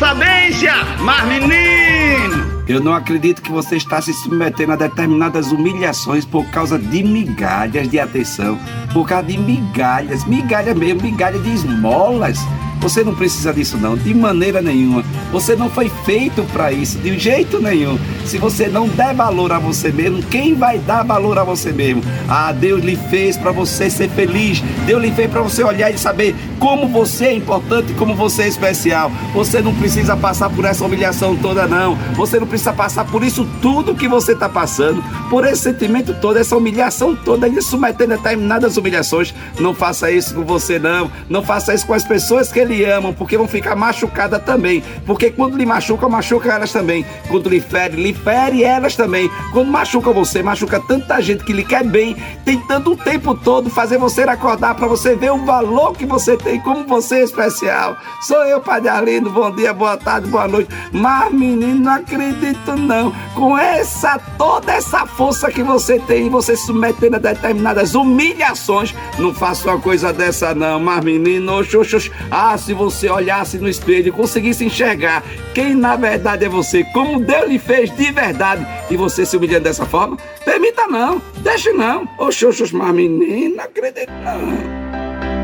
sabência, mas menino! Eu não acredito que você está se submetendo a determinadas humilhações por causa de migalhas de atenção, por causa de migalhas, migalha mesmo, migalha de esmolas. Você não precisa disso não, de maneira nenhuma. Você não foi feito para isso, de jeito nenhum. Se você não der valor a você mesmo, quem vai dar valor a você mesmo? Ah, Deus lhe fez para você ser feliz. Deus lhe fez para você olhar e saber como você é importante, como você é especial. Você não precisa passar por essa humilhação toda não. Você não precisa passar por isso tudo que você está passando, por esse sentimento todo, essa humilhação toda, ainda submetendo a determinadas humilhações. Não faça isso com você não. Não faça isso com as pessoas que lhe amam, porque vão ficar machucadas também. Porque quando lhe machuca, machuca elas também. Quando lhe fere, lhe fere elas também. Quando machuca você, machuca tanta gente que lhe quer bem, tentando o tempo todo fazer você acordar para você ver o valor que você tem, como você é especial. Sou eu, Padre Arlindo, bom dia, boa tarde, boa noite. Mas, menino, não acredito não. Com essa, toda essa força que você tem, você se submetendo a determinadas humilhações, não faça uma coisa dessa não. Mas, menino, oxe. ah, se você olhasse no espelho e conseguisse enxergar quem na verdade é você, como Deus lhe fez de verdade, e você se humilhando dessa forma, permita não, deixe não. Oxe, mas menina, acredito não.